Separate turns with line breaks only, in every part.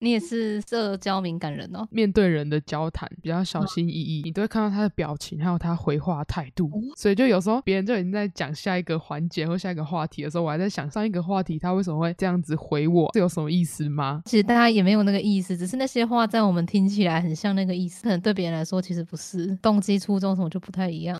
你也是社交敏感人哦。
面对人的交谈比较小心翼翼，你都会看到他的表情，还有他回话态度，所以就有时候别人就已经在讲下一个环节或下一个话题的时候，我还在想上一个话题他为什么会这样子回我，这有什么意思吗？
其实大家也没有那个意思，只是那些话在我们听起来很像那个意思，可能对别人来说其实不是，动机初衷什么就不太一样。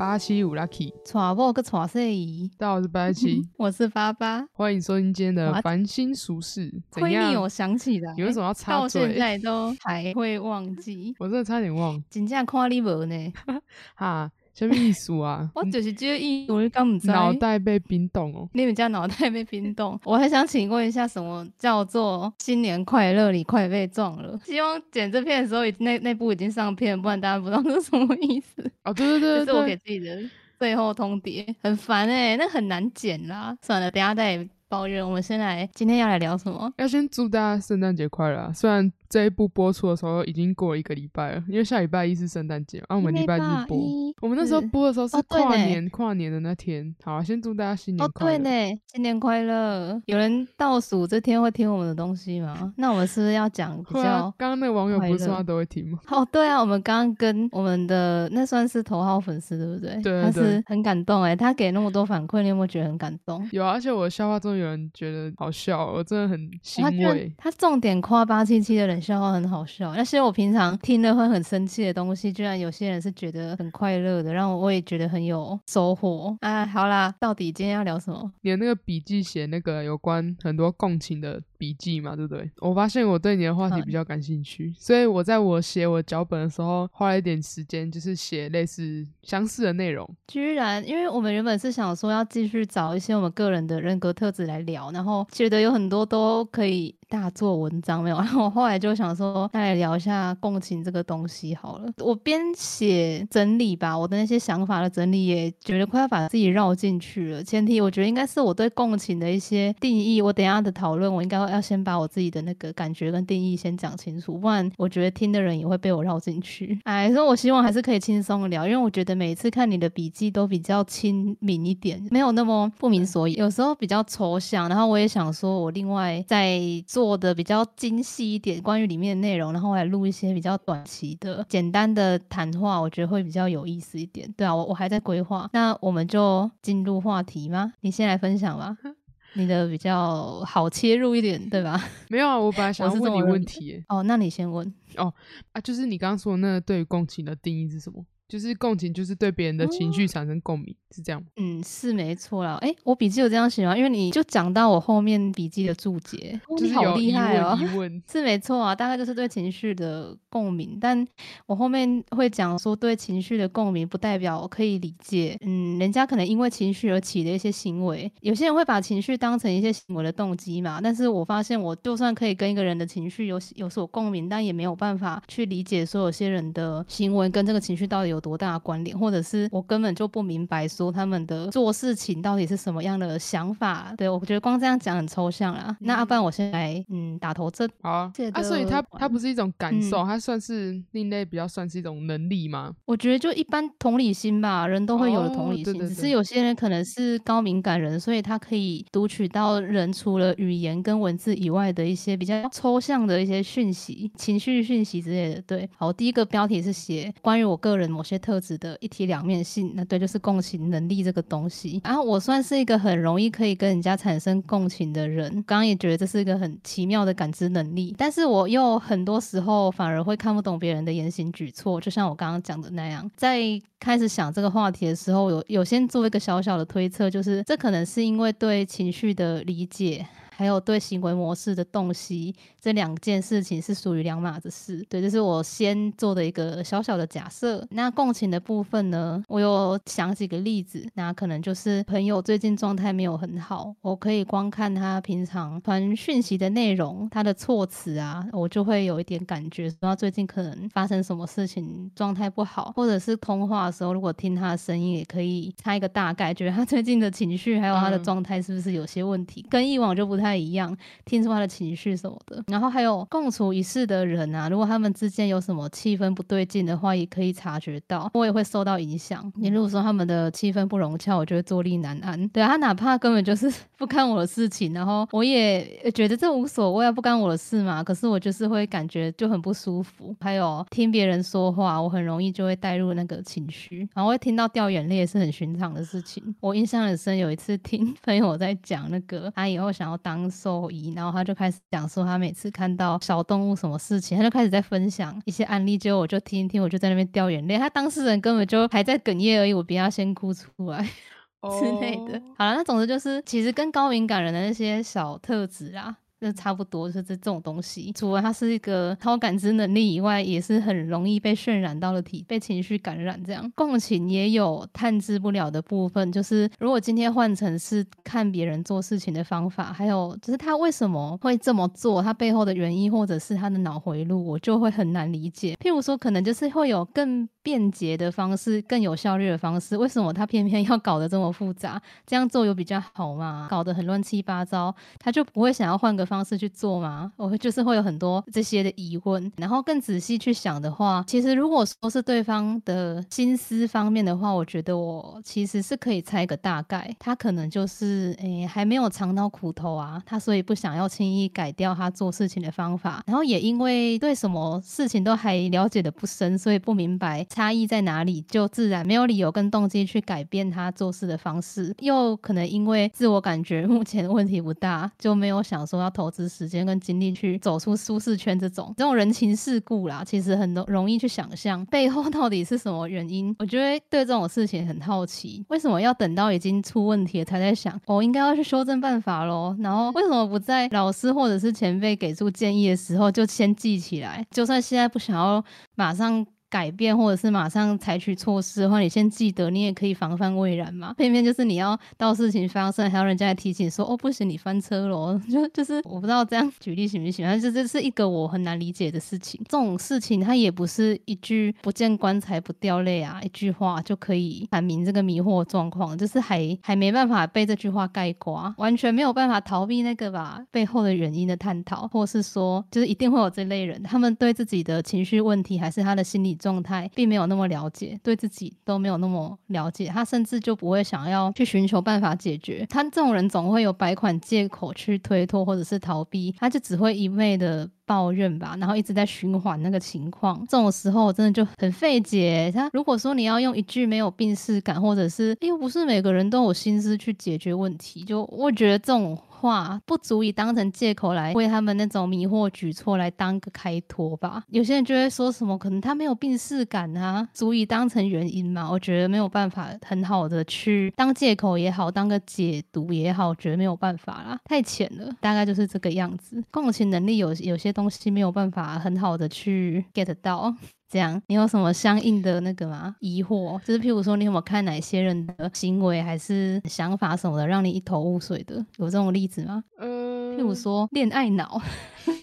八七五 lucky，
传播个传色仪，
大家好，我是八七，
我是八八，
欢迎收听今天的烦心俗事。怎样？
我想起来，
你为什么要插
嘴？到现在都还会忘记，
我真的差点忘。
真正看你无呢？
哈。什么意思啊？
我就是这个意思，我刚唔知。
脑袋被冰冻哦！
你们家脑袋被冰冻，我还想请问一下，什么叫做新年快乐？你快被撞了？希望剪这片的时候，那那部已经上片，不然大家不知道是什么意思。
哦，对对对，
这是我给自己的最后通牒，很烦哎，那很难剪啦。算了，等下再抱怨。我们先来，今天要来聊什么？
要先祝大家圣诞节快乐，虽然。这一部播出的时候已经过了一个礼拜了，因为下礼拜一是圣诞节，啊，我们礼拜日播。我们那时候播的时候是跨年，跨年的那天。好，先祝大家新年快乐。
哦，对呢，新年快乐！有人倒数这天会听我们的东西吗？那我们是不是要讲比较？
刚刚那个网友不是说他都会听吗？
哦，对啊，我们刚刚跟我们的那算是头号粉丝，对不对？
对，
他是很感动哎，他给那么多反馈，你有没有觉得很感动？
有啊，而且我笑话中有人觉得好笑，我真的很欣慰。
他重点夸八七七的笑话很好笑。那些我平常听了会很生气的东西，居然有些人是觉得很快乐的，让我我也觉得很有收获。哎，好啦，到底今天要聊什么？
你的那个笔记写那个有关很多共情的。笔记嘛，对不对？我发现我对你的话题比较感兴趣，所以我在我写我脚本的时候花了一点时间，就是写类似相似的内容。
居然，因为我们原本是想说要继续找一些我们个人的人格特质来聊，然后觉得有很多都可以大做文章，没有。然后我后来就想说，再来聊一下共情这个东西好了。我边写整理吧，我的那些想法的整理，也觉得快要把自己绕进去了。前提我觉得应该是我对共情的一些定义。我等下的讨论，我应该会。要先把我自己的那个感觉跟定义先讲清楚，不然我觉得听的人也会被我绕进去。哎，所以我希望还是可以轻松聊，因为我觉得每一次看你的笔记都比较亲民一点，没有那么不明所以，有时候比较抽象。然后我也想说，我另外再做的比较精细一点，关于里面的内容，然后来录一些比较短期的、简单的谈话，我觉得会比较有意思一点。对啊，我我还在规划，那我们就进入话题吗？你先来分享吧。你的比较好切入一点，对吧？
没有啊，我本来想问你问题。
哦，那你先问。
哦啊，就是你刚刚说的那个对共情的定义是什么？就是共情，就是对别人的情绪产生共鸣，是这样
嗯，是没错啦。哎，我笔记有这样写吗？因为你就讲到我后面笔记的注解，
就是
好厉害哦。是没错啊，大概就是对情绪的共鸣。但我后面会讲说，对情绪的共鸣不代表我可以理解。嗯，人家可能因为情绪而起的一些行为，有些人会把情绪当成一些行为的动机嘛。但是我发现，我就算可以跟一个人的情绪有有所共鸣，但也没有办法去理解说有些人的行为跟这个情绪到底有。多大的关联，或者是我根本就不明白，说他们的做事情到底是什么样的想法？对我觉得光这样讲很抽象啦。那阿半，我先来嗯打头阵。
好啊，啊，所以它它不是一种感受，它算是另类，比较算是一种能力吗？
我觉得就一般同理心吧，人都会有的同理心，只是有些人可能是高敏感人，所以他可以读取到人除了语言跟文字以外的一些比较抽象的一些讯息、情绪讯息之类的。对，好，第一个标题是写关于我个人某些特质的一体两面性，那对，就是共情能力这个东西。然后我算是一个很容易可以跟人家产生共情的人，刚刚也觉得这是一个很奇妙的感知能力。但是我又很多时候反而会看不懂别人的言行举措，就像我刚刚讲的那样。在开始想这个话题的时候，有有先做一个小小的推测，就是这可能是因为对情绪的理解。还有对行为模式的洞悉，这两件事情是属于两码子事。对，这是我先做的一个小小的假设。那共情的部分呢，我有想几个例子。那可能就是朋友最近状态没有很好，我可以光看他平常传讯息的内容，他的措辞啊，我就会有一点感觉，说他最近可能发生什么事情，状态不好，或者是通话的时候，如果听他的声音，也可以猜一个大概，觉得他最近的情绪还有他的状态是不是有些问题，跟以往就不太。太一样，听出他的情绪什么的。然后还有共处一室的人啊，如果他们之间有什么气氛不对劲的话，也可以察觉到，我也会受到影响。你如果说他们的气氛不融洽，我就会坐立难安。对啊，他哪怕根本就是 不干我的事情，然后我也觉得这无所谓啊，不干我的事嘛。可是我就是会感觉就很不舒服。还有听别人说话，我很容易就会带入那个情绪，然后会听到掉眼泪也是很寻常的事情。我印象很深，有一次听朋友在讲那个他以后想要当兽医，然后他就开始讲说他每次看到小动物什么事情，他就开始在分享一些案例，结果我就听一听，我就在那边掉眼泪。他当事人根本就还在哽咽而已，我比他先哭出来之类的。好了，那总之就是，其实跟高敏感人的那些小特质啊。那差不多就是这这种东西，除了它是一个超感知能力以外，也是很容易被渲染到了体，被情绪感染。这样共情也有探知不了的部分，就是如果今天换成是看别人做事情的方法，还有就是他为什么会这么做，他背后的原因或者是他的脑回路，我就会很难理解。譬如说，可能就是会有更便捷的方式，更有效率的方式，为什么他偏偏要搞得这么复杂？这样做有比较好吗？搞得很乱七八糟，他就不会想要换个。方式去做吗？我会就是会有很多这些的疑问，然后更仔细去想的话，其实如果说是对方的心思方面的话，我觉得我其实是可以猜个大概，他可能就是诶还没有尝到苦头啊，他所以不想要轻易改掉他做事情的方法，然后也因为对什么事情都还了解的不深，所以不明白差异在哪里，就自然没有理由跟动机去改变他做事的方式，又可能因为自我感觉目前问题不大，就没有想说要。投资时间跟精力去走出舒适圈，这种这种人情世故啦，其实很容容易去想象背后到底是什么原因。我觉得对这种事情很好奇，为什么要等到已经出问题了才在想，我应该要去修正办法喽？然后为什么不在老师或者是前辈给出建议的时候就先记起来？就算现在不想要马上。改变或者是马上采取措施的话，你先记得，你也可以防范未然嘛。偏偏就是你要到事情发生，还要人家来提醒说，哦，不行，你翻车了。就就是我不知道这样举例行不行，反正就这是一个我很难理解的事情。这种事情它也不是一句不见棺材不掉泪啊，一句话就可以阐明这个迷惑状况，就是还还没办法被这句话盖刮，完全没有办法逃避那个吧背后的原因的探讨，或是说就是一定会有这类人，他们对自己的情绪问题还是他的心理。状态并没有那么了解，对自己都没有那么了解，他甚至就不会想要去寻求办法解决。他这种人总会有百款借口去推脱或者是逃避，他就只会一味的抱怨吧，然后一直在循环那个情况。这种时候真的就很费解。他如果说你要用一句没有病视感，或者是又不是每个人都有心思去解决问题，就我觉得这种。话不足以当成借口来为他们那种迷惑举措来当个开脱吧。有些人就会说什么，可能他没有病逝感啊，足以当成原因嘛？我觉得没有办法很好的去当借口也好，当个解读也好，觉得没有办法啦，太浅了。大概就是这个样子。共情能力有有些东西没有办法很好的去 get 到。这样，你有什么相应的那个吗？疑惑，就是譬如说，你有没有看哪些人的行为还是想法什么的，让你一头雾水的？有这种例子吗？呃，譬如说恋爱脑，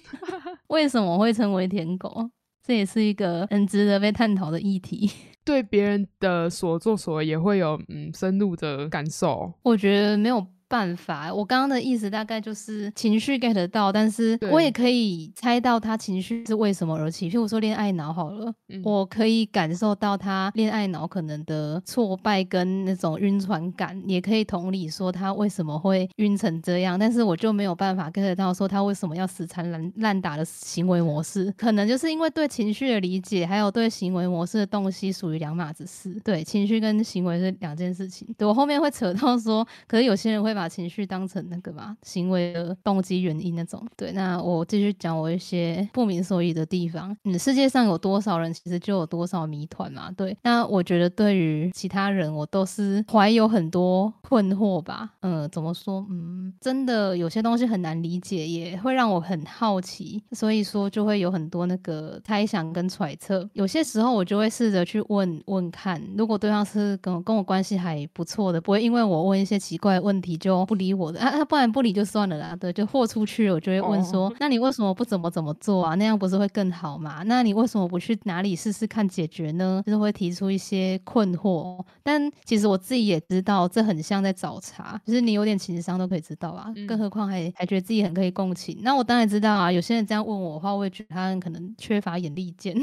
为什么会成为舔狗？这也是一个很值得被探讨的议题。
对别人的所作所为也会有嗯深入的感受。
我觉得没有。办法，我刚刚的意思大概就是情绪 get 到，但是我也可以猜到他情绪是为什么而起。譬如说恋爱脑好了，我可以感受到他恋爱脑可能的挫败跟那种晕船感，也可以同理说他为什么会晕成这样。但是我就没有办法 get 到说他为什么要死缠烂烂打的行为模式，可能就是因为对情绪的理解，还有对行为模式的洞悉属于两码子事。对，情绪跟行为是两件事情。对我后面会扯到说，可是有些人会。把情绪当成那个嘛行为的动机原因那种，对，那我继续讲我一些不明所以的地方。嗯，世界上有多少人，其实就有多少谜团嘛。对，那我觉得对于其他人，我都是怀有很多困惑吧。嗯，怎么说？嗯，真的有些东西很难理解，也会让我很好奇，所以说就会有很多那个猜想跟揣测。有些时候我就会试着去问问看，如果对方是跟跟我关系还不错的，不会因为我问一些奇怪的问题就。就不理我的啊，不然不理就算了啦。对，就豁出去了，我就会问说，那你为什么不怎么怎么做啊？那样不是会更好吗？那你为什么不去哪里试试看解决呢？就是会提出一些困惑。但其实我自己也知道，这很像在找茬，就是你有点情商都可以知道啊，更何况还还觉得自己很可以共情。那我当然知道啊，有些人这样问我的话，我也觉得他可能缺乏眼力见。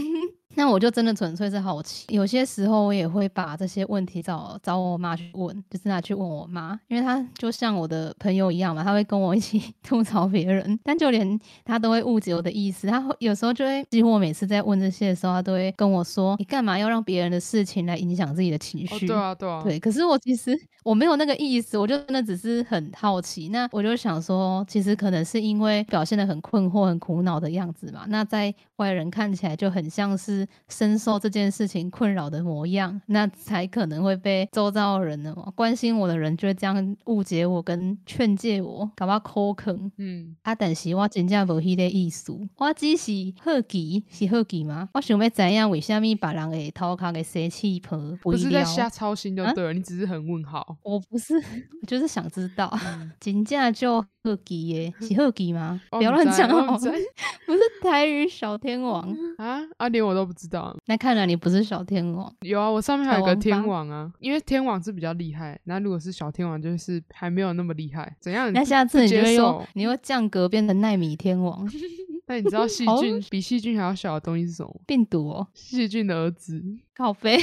那我就真的纯粹是好奇，有些时候我也会把这些问题找找我妈去问，就是拿去问我妈，因为她就像我的朋友一样嘛，她会跟我一起 吐槽别人，但就连她都会误解我的意思，她有时候就会几乎我每次在问这些的时候，她都会跟我说：“你干嘛要让别人的事情来影响自己的情绪？”
对啊，对啊，
对。可是我其实我没有那个意思，我就真的只是很好奇。那我就想说，其实可能是因为表现的很困惑、很苦恼的样子嘛，那在外人看起来就很像是深受。这件事情困扰的模样，那才可能会被周遭的人呢关心我的人就会这样误解我跟劝诫我，搞我抠坑。嗯，啊，但是我真正无迄个意思，我只是好奇，是好奇吗？我想要怎样？为什么把人会偷看个生气婆？
不是在瞎操心就对了，你只是很问号。
我不是，我就是想知道，真正就好奇耶，是好奇吗？不要乱讲哦，不是台语小天王
啊，啊，连我都不知道，
那看。来你不是小天王？
有啊，我上面还有个天王啊，因为天王是比较厉害，那如果是小天王，就是还没有那么厉害。怎样？
那下次你就用，你会降格变成奈米天王。
那你知道细菌比细菌还要小的东西是什么？
病毒哦，
细菌的儿子。
靠飞。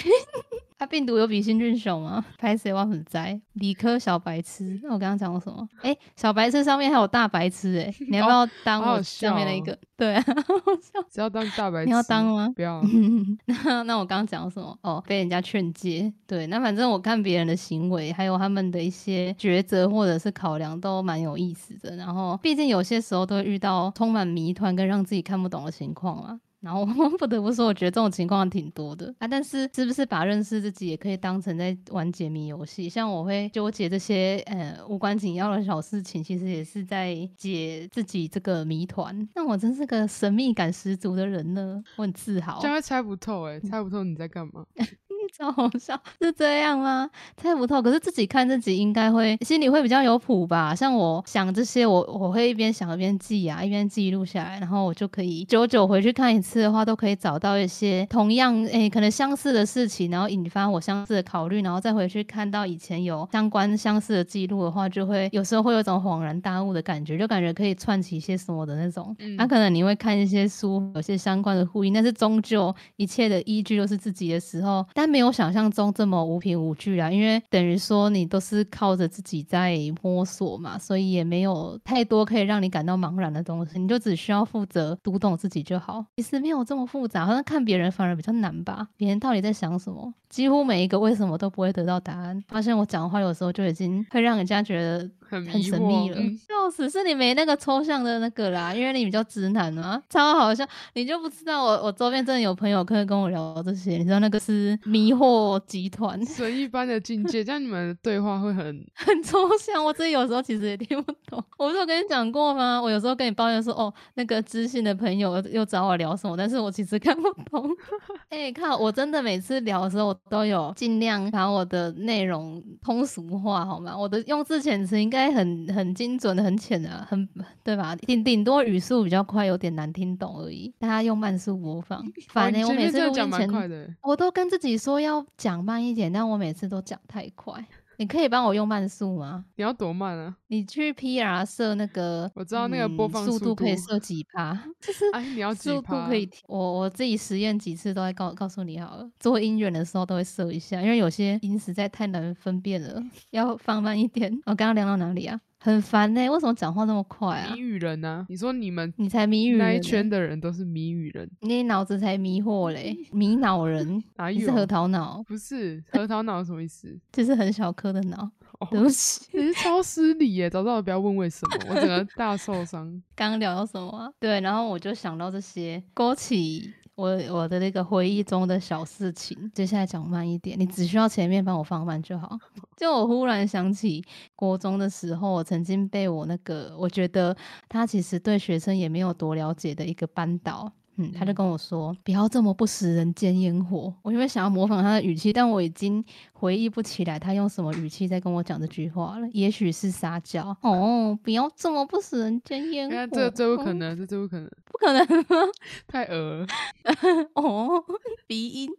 它病毒有比新菌小吗？拍谁我很在理科小白痴。那我刚刚讲过什么？哎，小白痴上面还有大白痴哎，你要不要当我上面的一个？对啊，
只要当大白痴，
你要当吗？
不要。
那那我刚刚讲什么？哦，被人家劝诫。对，那反正我看别人的行为，还有他们的一些抉择或者是考量，都蛮有意思的。然后，毕竟有些时候都会遇到充满谜团跟让自己看不懂的情况啊。然后 不得不说，我觉得这种情况挺多的啊。但是是不是把认识自己也可以当成在玩解谜游戏？像我会纠结这些呃无关紧要的小事情，其实也是在解自己这个谜团。那我真是个神秘感十足的人呢，我很自豪。
这样猜不透哎，猜不透你在干嘛。
超好笑，是这样吗？猜不透，可是自己看自己应该会心里会比较有谱吧。像我想这些，我我会一边想一边记啊，一边记录下来，然后我就可以久久回去看一次的话，都可以找到一些同样诶可能相似的事情，然后引发我相似的考虑，然后再回去看到以前有相关相似的记录的话，就会有时候会有一种恍然大悟的感觉，就感觉可以串起一些什么的那种。嗯那可能你会看一些书，有些相关的呼应，但是终究一切的依据都是自己的时候，但没。没没有想象中这么无凭无据啊，因为等于说你都是靠着自己在摸索嘛，所以也没有太多可以让你感到茫然的东西，你就只需要负责读懂自己就好。其实没有这么复杂，好像看别人反而比较难吧？别人到底在想什么？几乎每一个为什么都不会得到答案。发现我讲话有时候就已经会让人家觉得。很很神秘了，笑死！是你没那个抽象的那个啦，因为你比较直男啊，超好笑。你就不知道我我周边真的有朋友可以跟我聊这些，你知道那个是迷惑集团，
神一般的境界，这样你们的对话会很
很抽象。我自己有时候其实也听不懂。我不是有跟你讲过吗？我有时候跟你抱怨说，哦，那个知性的朋友又找我聊什么，但是我其实看不懂。哎，看我真的每次聊的时候，我都有尽量把我的内容通俗化，好吗？我的用字遣词应该。很很精准的，很浅的，很对吧？顶顶多语速比较快，有点难听懂而已。大家用慢速播放。反正我每次录音前，我都跟自己说要讲慢一点，但我每次都讲太快。你可以帮我用慢速吗？
你要多慢啊？
你去 PR 设那个，
我知道那个播放
速度可以设几趴，就是
哎，你要
速度可以，我我自己实验几次都在告告诉你好了。做音源的时候都会设一下，因为有些音实在太难分辨了，要放慢一点。我刚刚聊到哪里啊？很烦呢，为什么讲话那么快啊？
谜语人呢？你说你们，
你才谜语人，
那一圈的人都是谜语人，
你脑子才迷惑嘞，迷脑人，
哪有？
是核桃脑？
不是核桃脑什么意思？
就是很小颗的脑。对不起，
你是超失礼耶！早知道不要问为什么，我整个大受伤。
刚刚聊到什么？对，然后我就想到这些，勾起。我我的那个回忆中的小事情，接下来讲慢一点，你只需要前面帮我放慢就好。就我忽然想起国中的时候，我曾经被我那个我觉得他其实对学生也没有多了解的一个班导。嗯，他就跟我说不要这么不食人间烟火。我因为想要模仿他的语气，但我已经回忆不起来他用什么语气在跟我讲这句话了。也许是撒娇哦，不要这么不食人间烟火。
这这不可能，这这不可能，
不可能吗？
太恶
哦，鼻音。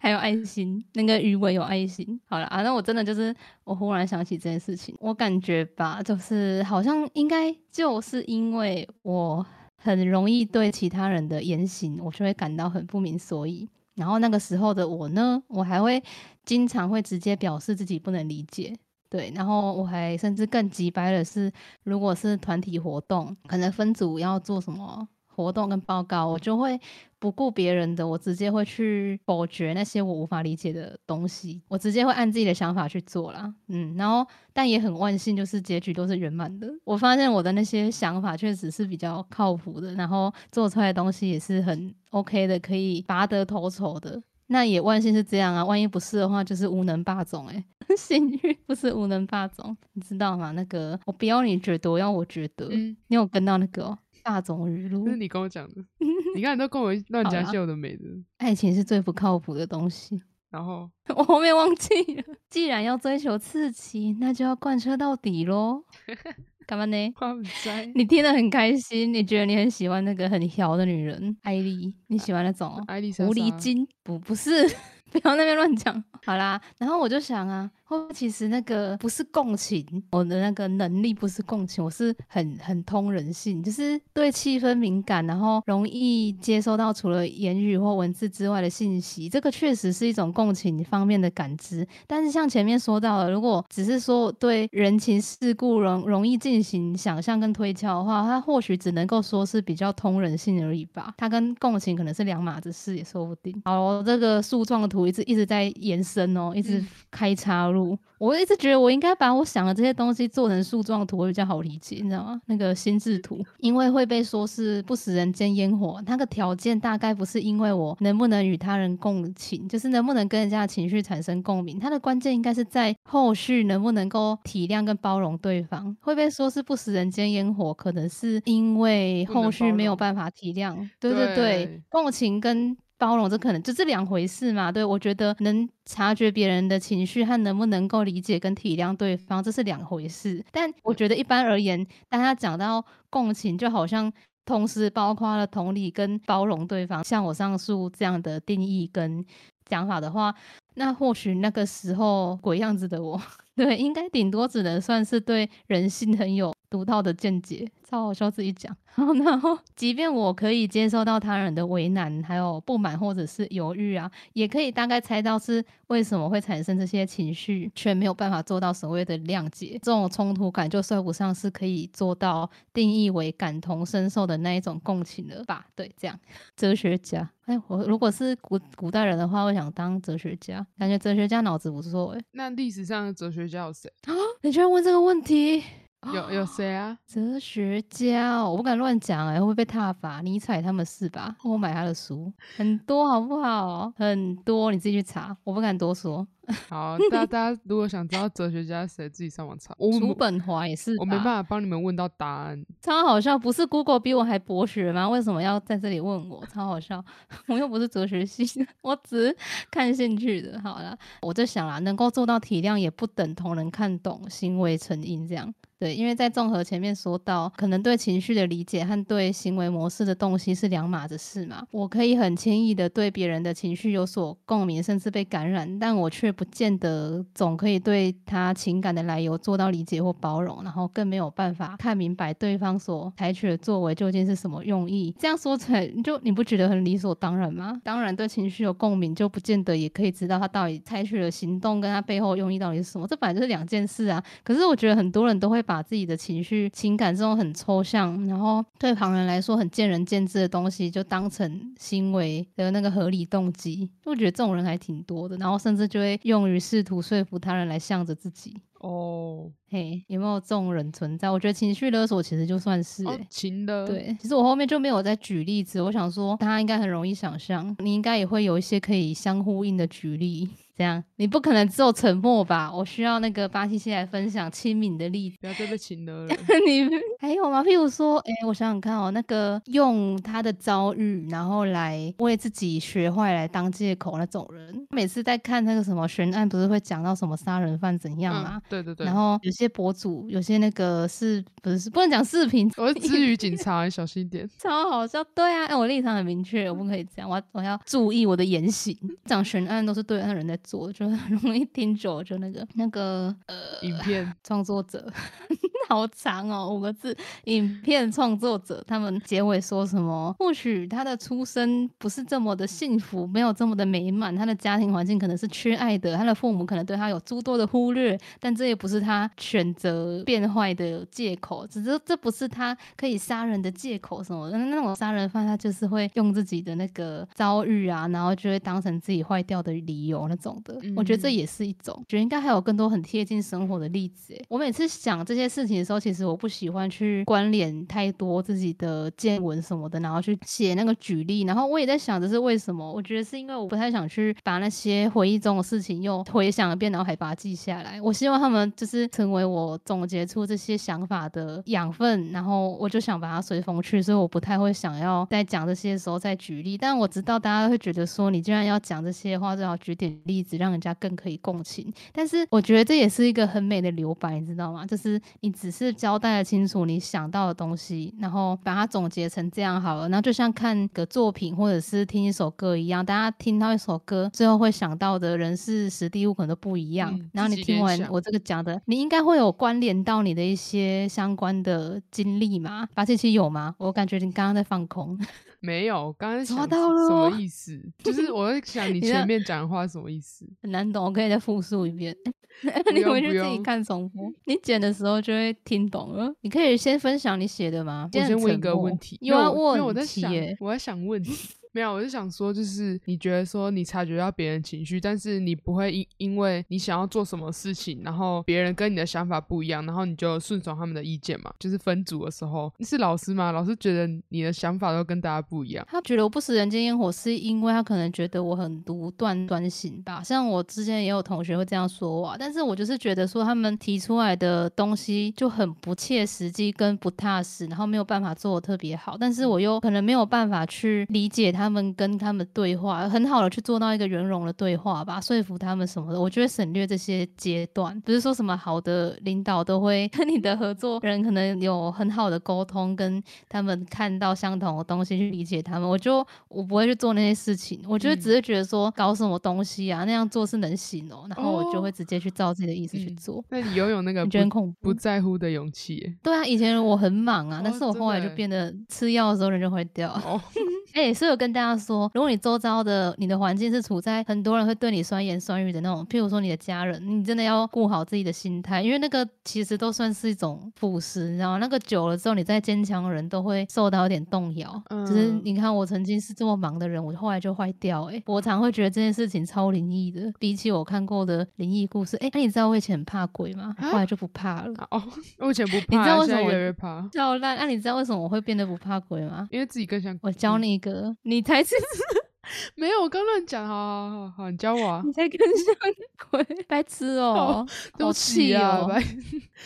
还有爱心，那个鱼尾有爱心。好了啊，那我真的就是我忽然想起这件事情，我感觉吧，就是好像应该就是因为我很容易对其他人的言行，我就会感到很不明所以。然后那个时候的我呢，我还会经常会直接表示自己不能理解，对。然后我还甚至更急掰的是，如果是团体活动，可能分组要做什么。活动跟报告，我就会不顾别人的，我直接会去否决那些我无法理解的东西，我直接会按自己的想法去做啦。嗯，然后但也很万幸，就是结局都是圆满的。我发现我的那些想法确实是比较靠谱的，然后做出来的东西也是很 OK 的，可以拔得头筹的。那也万幸是这样啊，万一不是的话，就是无能霸总哎，幸运不是无能霸总，你知道吗？那个我不要你觉得，我要我觉得，嗯你有跟到那个？大众语录，
这是你跟我讲的。你看，你都跟我乱讲些有的没的。
爱情是最不靠谱的东西。
然后
我后面忘记了，既然要追求刺激，那就要贯彻到底喽。干嘛呢？你听得很开心，你觉得你很喜欢那个很调的女人艾丽？你喜欢那种
艾丽
狐狸精？不，不是。不要那边乱讲，好啦。然后我就想啊，会不会其实那个不是共情，我的那个能力不是共情，我是很很通人性，就是对气氛敏感，然后容易接收到除了言语或文字之外的信息。这个确实是一种共情方面的感知。但是像前面说到的，如果只是说对人情世故容容易进行想象跟推敲的话，它或许只能够说是比较通人性而已吧。它跟共情可能是两码子事，也说不定。好，这个树状图。一直一直在延伸哦，一直开插入。我一直觉得我应该把我想的这些东西做成树状图，会比较好理解，你知道吗？那个心智图，因为会被说是不食人间烟火，那个条件大概不是因为我能不能与他人共情，就是能不能跟人家的情绪产生共鸣。它的关键应该是在后续能不能够体谅跟包容对方。会被说是不食人间烟火，可能是因为后续没有办法体谅。对对对，共情跟。包容这可能就这两回事嘛？对我觉得能察觉别人的情绪和能不能够理解跟体谅对方，这是两回事。但我觉得一般而言，大家讲到共情，就好像同时包括了同理跟包容对方。像我上述这样的定义跟讲法的话，那或许那个时候鬼样子的我，对，应该顶多只能算是对人性很有。独到的见解，超好笑，自己讲。然后，即便我可以接受到他人的为难、还有不满或者是犹豫啊，也可以大概猜到是为什么会产生这些情绪，却没有办法做到所谓的谅解。这种冲突感就算不上是可以做到定义为感同身受的那一种共情了吧？对，这样。哲学家，哎，我如果是古古代人的话，我想当哲学家，感觉哲学家脑子不错哎。
那历史上的哲学家有谁
啊？你居然问这个问题？
有有谁啊？
哲学家，我不敢乱讲哎，会不会被踏伐？尼采他们是吧？我买他的书很多，好不好？很多，你自己去查，我不敢多说。
好，大家大家如果想知道哲学家谁，自己上网查。
叔本华也是，
我没办法帮你们问到答案。
超好笑，不是 Google 比我还博学吗？为什么要在这里问我？超好笑，我又不是哲学系，我只是看兴趣的。好了，我就想啦，能够做到体谅，也不等同能看懂行为成因这样。对，因为在综合前面说到，可能对情绪的理解和对行为模式的洞悉是两码子事嘛。我可以很轻易的对别人的情绪有所共鸣，甚至被感染，但我却不见得总可以对他情感的来由做到理解或包容，然后更没有办法看明白对方所采取的作为究竟是什么用意。这样说起来，你就你不觉得很理所当然吗？当然，对情绪有共鸣，就不见得也可以知道他到底采取了行动跟他背后用意到底是什么。这本来就是两件事啊。可是我觉得很多人都会。把自己的情绪、情感这种很抽象，然后对旁人来说很见仁见智的东西，就当成行为的那个合理动机。我觉得这种人还挺多的，然后甚至就会用于试图说服他人来向着自己。
哦，
嘿，有没有这种人存在？我觉得情绪勒索其实就算是
情的。
对，其实我后面就没有再举例子。我想说，大家应该很容易想象，你应该也会有一些可以相呼应的举例。这样你不可能只有沉默吧？我需要那个巴西西来分享亲民的例子。
不要再被请了。
你还有吗？譬如说，哎，我想想看哦，那个用他的遭遇，然后来为自己学坏来当借口那种人，每次在看那个什么悬案，不是会讲到什么杀人犯怎样吗？
对对对。
然后有些博主，有些那个是不是不能讲视频？
我是至于警察，小心点。
超好笑，对啊，哎，我立场很明确，我不可以这样，我我要注意我的言行。讲悬案都是对岸人在做，就很容易听久，就那个那个呃，
影片
创作者。好长哦，五个字。影片创作者他们结尾说什么？或许他的出生不是这么的幸福，没有这么的美满，他的家庭环境可能是缺爱的，他的父母可能对他有诸多的忽略，但这也不是他选择变坏的借口，只是这不是他可以杀人的借口什么的。那种杀人犯他就是会用自己的那个遭遇啊，然后就会当成自己坏掉的理由那种的。我觉得这也是一种，觉得应该还有更多很贴近生活的例子。我每次想这些事情。的时候，其实我不喜欢去关联太多自己的见闻什么的，然后去写那个举例。然后我也在想，这是为什么？我觉得是因为我不太想去把那些回忆中的事情又回想一遍，然后还把它记下来。我希望他们就是成为我总结出这些想法的养分，然后我就想把它随风去。所以我不太会想要在讲这些时候再举例。但我知道大家会觉得说，你既然要讲这些话，最好举点例子，让人家更可以共情。但是我觉得这也是一个很美的留白，你知道吗？就是你只。只是交代的清楚你想到的东西，然后把它总结成这样好了。然后就像看个作品或者是听一首歌一样，大家听到一首歌，最后会想到的人事、实地物可能都不一样。然后你听完我这个讲的，你应该会有关联到你的一些相关的经历嘛？八七七有吗？我感觉你刚刚在放空。
没有，刚刚想 什么意思？就是我在想你前面讲的话什么意思？
很难懂，我可以再复述一遍。你回去自己看重播，你剪的时候就会听懂了。你可以先分享你写的吗？
我先问一个问题，
又要问
我在
想，
我在想问题。没有，我是想说，就是你觉得说你察觉到别人情绪，但是你不会因因为你想要做什么事情，然后别人跟你的想法不一样，然后你就顺从他们的意见嘛？就是分组的时候，你是老师吗？老师觉得你的想法都跟大家不一样，
他觉得我不食人间烟火，是因为他可能觉得我很独断专行吧？像我之前也有同学会这样说我，但是我就是觉得说他们提出来的东西就很不切实际跟不踏实，然后没有办法做的特别好，但是我又可能没有办法去理解他们跟他们对话，很好的去做到一个圆融的对话吧，说服他们什么的。我觉得省略这些阶段，不是说什么好的领导都会跟你的合作人可能有很好的沟通，跟他们看到相同的东西去理解他们。我就我不会去做那些事情，我觉得只是觉得说搞什么东西啊，那样做是能行哦，然后我就会直接去照自己的意思去做。
那你拥有那个不不在乎的勇气？
对啊，以前我很莽啊，但是我后来就变得吃药的时候人就会掉。哎，所以我跟大家说，如果你周遭的你的环境是处在很多人会对你酸言酸语的那种，譬如说你的家人，你真的要顾好自己的心态，因为那个其实都算是一种腐蚀，你知道吗？那个久了之后，你再坚强的人都会受到一点动摇。嗯，就是你看我曾经是这么忙的人，我后来就坏掉。哎，我常会觉得这件事情超灵异的，比起我看过的灵异故事。哎，那你知道我以前很怕鬼吗？后来就不怕了。
哦，我以前不怕，
你知道为什么
越来越怕？
笑烂。那你知道为什么我会变得不怕鬼吗？
因为自己更像。
我教你。个，你才是
没有，我刚乱讲，好好好好，你教我啊！
你才更像鬼，白痴哦，好气哦，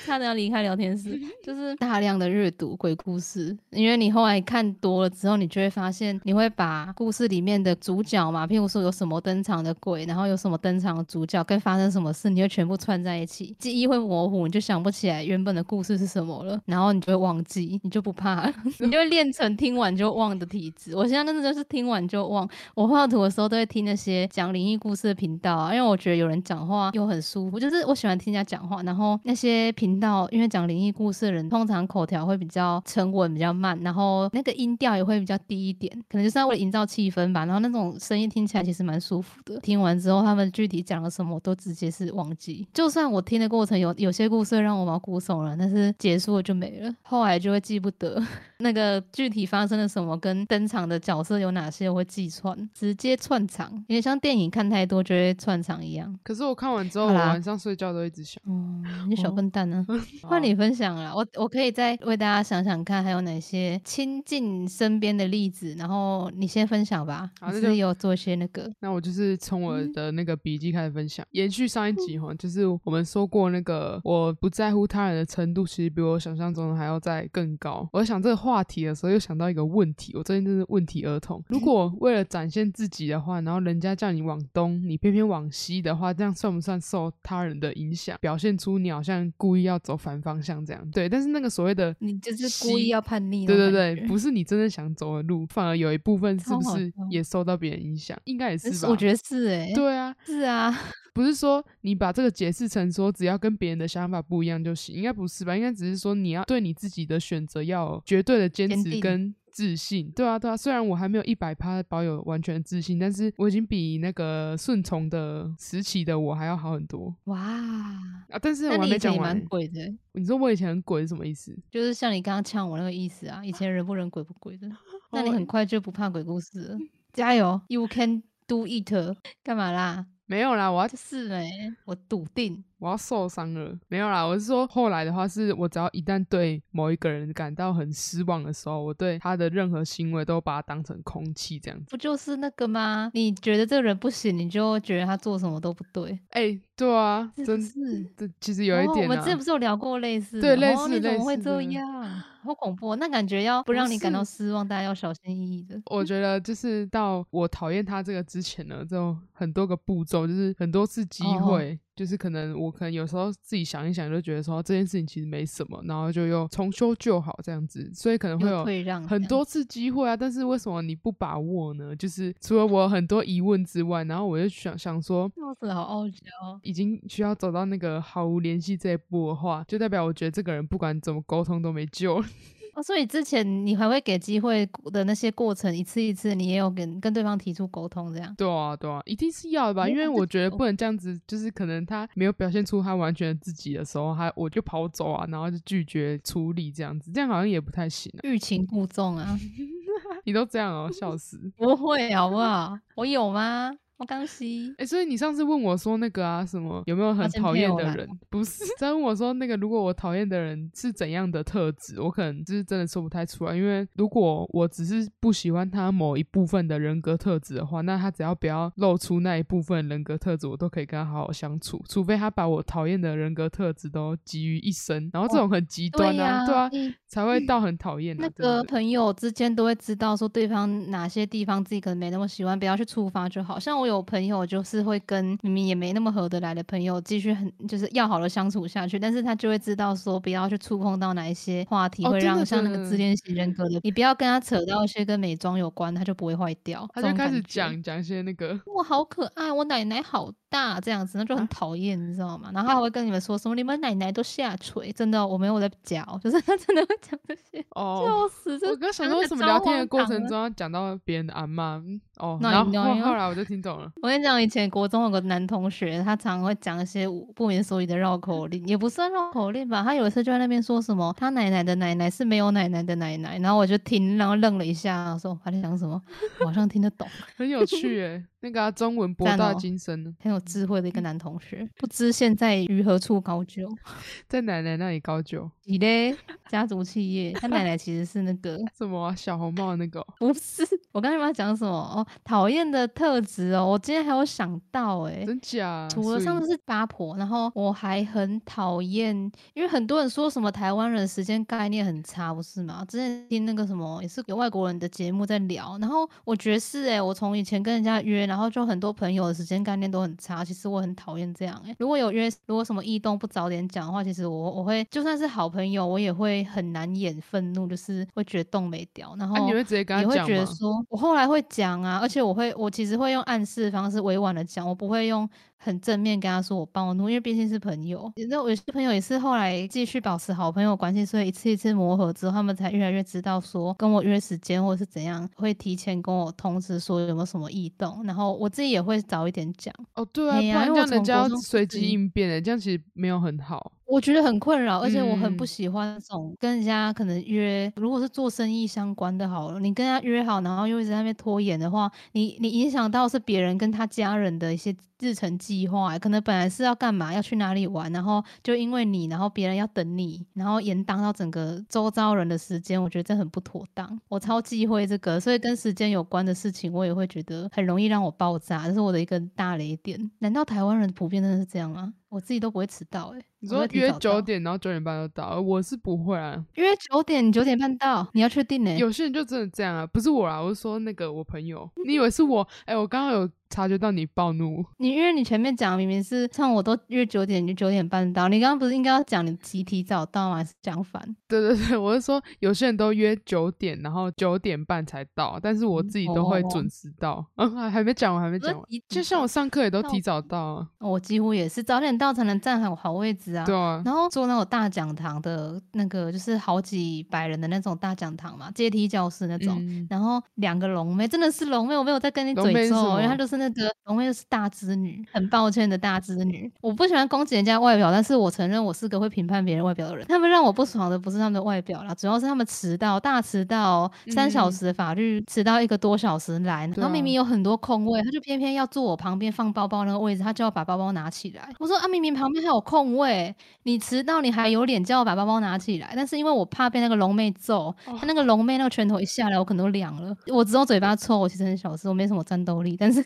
差点要离开聊天室。就是大量的阅读鬼故事，因为你后来看多了之后，你就会发现，你会把故事里面的主角嘛，譬如说有什么登场的鬼，然后有什么登场的主角跟发生什么事，你会全部串在一起，记忆会模糊，你就想不起来原本的故事是什么了，然后你就会忘记，你就不怕，你就会练成听完就忘的体质。我现在真的就是听完就忘。我画图的时候都会听那些讲灵异故事的频道啊，因为我觉得有人讲话又很舒服，就是我喜欢听人家讲话。然后那些频道，因为讲灵异故事的人通常口条会比较沉稳、比较慢，然后那个音调也会比较低一点，可能就是为了营造气氛吧。然后那种声音听起来其实蛮舒服的。听完之后，他们具体讲了什么，我都直接是忘记。就算我听的过程有有些故事让我毛骨悚然，但是结束了就没了，后来就会记不得那个具体发生了什么，跟登场的角色有哪些，我会记串。直接串场，有点像电影看太多就会串场一样。
可是我看完之后，我晚上睡觉都一直想。
哦，你小笨蛋呢？换你分享了，我我可以再为大家想想看，还有哪些亲近身边的例子，然后你先分享吧。
好，
那就有做一些那个。
那我就是从我的那个笔记开始分享，延续上一集哈，就是我们说过那个我不在乎他人的程度，其实比我想象中的还要再更高。我想这个话题的时候，又想到一个问题，我最近真是问题儿童。如果为了展现自己的话，然后人家叫你往东，你偏偏往西的话，这样算不算受他人的影响，表现出你好像故意要走反方向这样？对，但是那个所谓的
你就是故意要叛逆，
对对对，不是你真的想走的路，反而有一部分是不是也受到别人影响？应该也是吧？
我觉得是哎，
对啊，
是啊，
不是说你把这个解释成说只要跟别人的想法不一样就行，应该不是吧？应该只是说你要对你自己的选择要绝对的坚持跟。自信，对啊，对啊。虽然我还没有一百趴保有完全的自信，但是我已经比那个顺从的时期的我还要好很多。哇啊！但是我还没讲完。
蛮鬼的。
你说我以前很鬼是什么意思？
就是像你刚刚呛我那个意思啊。以前人不人鬼不鬼的，那你很快就不怕鬼故事了。加油，You can do it！干嘛啦？
没有啦，我要
是哎，我笃定。
我要受伤了，没有啦，我是说后来的话，是我只要一旦对某一个人感到很失望的时候，我对他的任何行为都把他当成空气这样子。
不就是那个吗？你觉得这个人不行，你就觉得他做什么都不对。
哎，对啊，真
是，
这其实有一点。
我们之前不是有聊过类似？
对，类似，
你怎么会这样？好恐怖！那感觉要不让你感到失望，大家要小心翼翼的。
我觉得就是到我讨厌他这个之前呢，就很多个步骤，就是很多次机会。就是可能我可能有时候自己想一想，就觉得说这件事情其实没什么，然后就又重修旧好这样子，所以可能会有很多次机会啊。但是为什么你不把握呢？就是除了我很多疑问之外，然后我就想想说，
好傲娇，
已经需要走到那个毫无联系这一步的话，就代表我觉得这个人不管怎么沟通都没救。
哦，所以之前你还会给机会的那些过程，一次一次，你也有跟跟对方提出沟通，这样？
对啊，对啊，一定是要的吧？因为我觉得不能这样子，就是可能他没有表现出他完全自己的时候，他我就跑走啊，然后就拒绝处理这样子，这样好像也不太行。
欲擒故纵啊！
你都这样哦，笑死！
不会好不好？我有吗？刚西，
哎，所以你上次问我说那个啊，什么有没有很讨厌的人？不是在问我说那个，如果我讨厌的人是怎样的特质，我可能就是真的说不太出来。因为如果我只是不喜欢他某一部分的人格特质的话，那他只要不要露出那一部分人格特质，我都可以跟他好好相处。除非他把我讨厌的人格特质都集于一身，然后这种很极端啊，对啊，才会到 很讨厌。
那个朋友之间都会知道说对方哪些地方自己可能没那么喜欢，不要去触发就好。像我有。有朋友就是会跟明明也没那么合得来的朋友继续很就是要好的相处下去，但是他就会知道说不要去触碰到哪一些话题会让像那个自恋型人格的，你不要跟他扯到一些跟美妆有关，他就不会坏掉。
他就开始讲讲一些那个
我好可爱，我奶奶好大这样子，那就很讨厌，你知道吗？然后他会跟你们说什么你们奶奶都下垂，真的我没有在讲，就是他真的会讲这些。哦，笑死！
我刚想说为什么聊天的过程中要讲到别人的阿妈？哦，然后后来我就听懂了。
我跟你讲，以前国中有个男同学，他常常会讲一些不明所以的绕口令，也不算绕口令吧。他有一次就在那边说什么，他奶奶的奶奶是没有奶奶的奶奶。然后我就听，然后愣了一下，说他在讲什么？我好像听得懂，
很有趣诶。那个中文博大精深，
很有智慧的一个男同学，不知现在于何处高就，
在奶奶那里高就。
你嘞？家族企业，他奶奶其实是那个
什么小红帽那个？
不是，我刚才要讲什么？哦，讨厌的特质哦，我今天还有想到哎，
真假？
除了上次是八婆，然后我还很讨厌，因为很多人说什么台湾人时间概念很差，不是吗？之前听那个什么，也是有外国人的节目在聊，然后我觉得是哎，我从以前跟人家约。然后就很多朋友的时间概念都很差，其实我很讨厌这样哎。如果有约，如果什么异动不早点讲的话，其实我我会就算是好朋友，我也会很难掩愤怒，就是会觉得动没掉。然后
你会直接跟他
讲吗？我后来会讲啊，而且我会我其实会用暗示方式委婉的讲，我不会用。很正面跟他说我帮我弄，因为毕竟是朋友。那有些朋友也是后来继续保持好朋友关系，所以一次一次磨合之后，他们才越来越知道说跟我约时间或者是怎样，会提前跟我通知说有没有什么异动。然后我自己也会早一点讲。
哦，对啊，不然这样人家随机应变的，这样其实没有很好。
我觉得很困扰，而且我很不
嗯
喜欢那种跟人家可能约，如果是做生意相关的好了，你跟他约好，然后又一直在那边拖延的话，你你影响到是别人跟他家人的一些日程计划欸，可能本来是要干嘛，要去哪里玩，然后就因为你，然后别人要等你，然后延宕到整个周遭人的时间，我觉得这很不妥当。我超忌讳这个，所以跟时间有关的事情，我也会觉得很容易让我爆炸，这是我的一个大雷点。难道台湾人普遍真的是这样吗？我自己都不会迟到、欸，哎，
你说约九点，然后九点半就到，我是不会啊。
约九点，九点半到，你要确定呢、
有些人就真的这样啊，不是我啊，我是说那个我朋友，你以为是我？哎、我刚刚有察觉到你暴怒，
你因为你前面讲明明是像我都约九点，你就九点半到，你刚刚不是应该要讲你集体早到吗？还是讲反？
对 对对，我是说有些人都约九点，然后九点半才到，但是我自己都会
哦
准时到。嗯，还还没讲完，还没讲完。就像我上课也都提早到啊，
我几乎也是早点到才能站好好位置啊。
对啊，
然后坐那种大讲堂的那个，就是好几百人的那种大讲堂嘛，阶梯教室那种。
嗯
然后两个龙妹真的是龙妹，我没有在跟你嘴咒，
是什么
因为她就是那个龙妹，就是大织女，很抱歉的大织女。我不喜欢攻击人家外表，但是我承认我是个会评判别人外表的人。他们让我不爽的不是他们的外表啦，主要是他们迟到，大迟到三小
嗯
时法律迟到一个多小时来，然后明
啊
明有很多空位，他就偏偏要坐我旁边放包包那个位置，他就要把包包拿起来。我说啊，明明旁边还有空位，你迟到你还有脸叫我把包包拿起来？但是因为我怕被那个龙妹揍，她那个龙妹那个拳头一下来，我可能都凉了。我只有嘴巴臭，我其实很小事，我没什么战斗力，但是